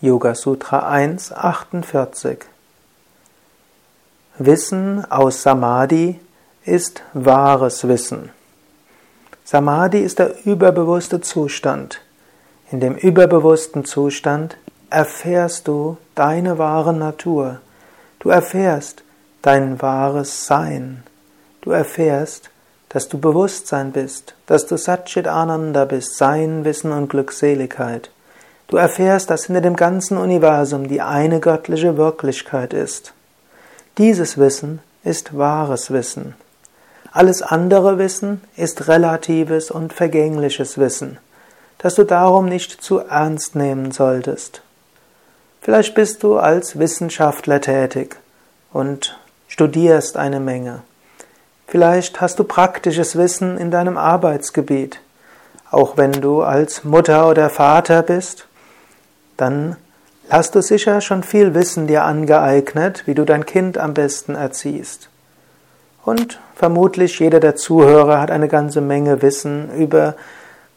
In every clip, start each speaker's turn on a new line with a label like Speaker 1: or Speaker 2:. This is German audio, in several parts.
Speaker 1: Yoga Sutra 1, 48. Wissen aus Samadhi ist wahres Wissen. Samadhi ist der überbewusste Zustand. In dem überbewussten Zustand erfährst du deine wahre Natur. Du erfährst dein wahres Sein. Du erfährst, dass du Bewusstsein bist, dass du Satchit Ananda bist, Sein, Wissen und Glückseligkeit. Du erfährst, dass hinter dem ganzen Universum die eine göttliche Wirklichkeit ist. Dieses Wissen ist wahres Wissen. Alles andere Wissen ist relatives und vergängliches Wissen, das du darum nicht zu ernst nehmen solltest. Vielleicht bist du als Wissenschaftler tätig und studierst eine Menge. Vielleicht hast du praktisches Wissen in deinem Arbeitsgebiet. Auch wenn du als Mutter oder Vater bist dann hast du sicher schon viel Wissen dir angeeignet, wie du dein Kind am besten erziehst. Und vermutlich jeder der Zuhörer hat eine ganze Menge Wissen über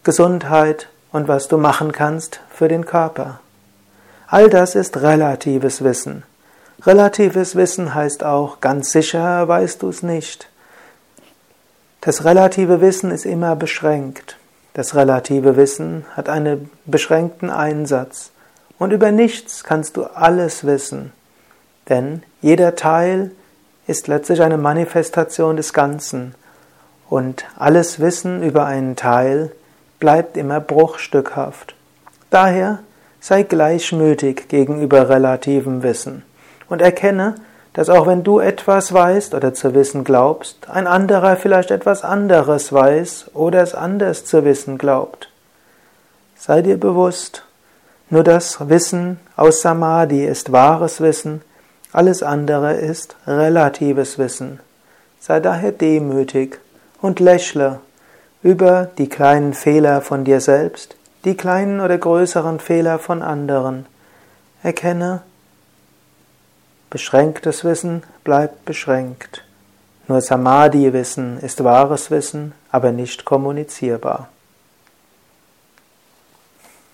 Speaker 1: Gesundheit und was du machen kannst für den Körper. All das ist relatives Wissen. Relatives Wissen heißt auch, ganz sicher weißt du es nicht. Das relative Wissen ist immer beschränkt. Das relative Wissen hat einen beschränkten Einsatz. Und über nichts kannst du alles wissen, denn jeder Teil ist letztlich eine Manifestation des Ganzen und alles Wissen über einen Teil bleibt immer bruchstückhaft. Daher sei gleichmütig gegenüber relativem Wissen und erkenne, dass auch wenn du etwas weißt oder zu wissen glaubst, ein anderer vielleicht etwas anderes weiß oder es anders zu wissen glaubt. Sei dir bewusst, nur das Wissen aus Samadhi ist wahres Wissen, alles andere ist relatives Wissen. Sei daher demütig und lächle über die kleinen Fehler von dir selbst, die kleinen oder größeren Fehler von anderen. Erkenne, beschränktes Wissen bleibt beschränkt. Nur Samadhi-Wissen ist wahres Wissen, aber nicht kommunizierbar.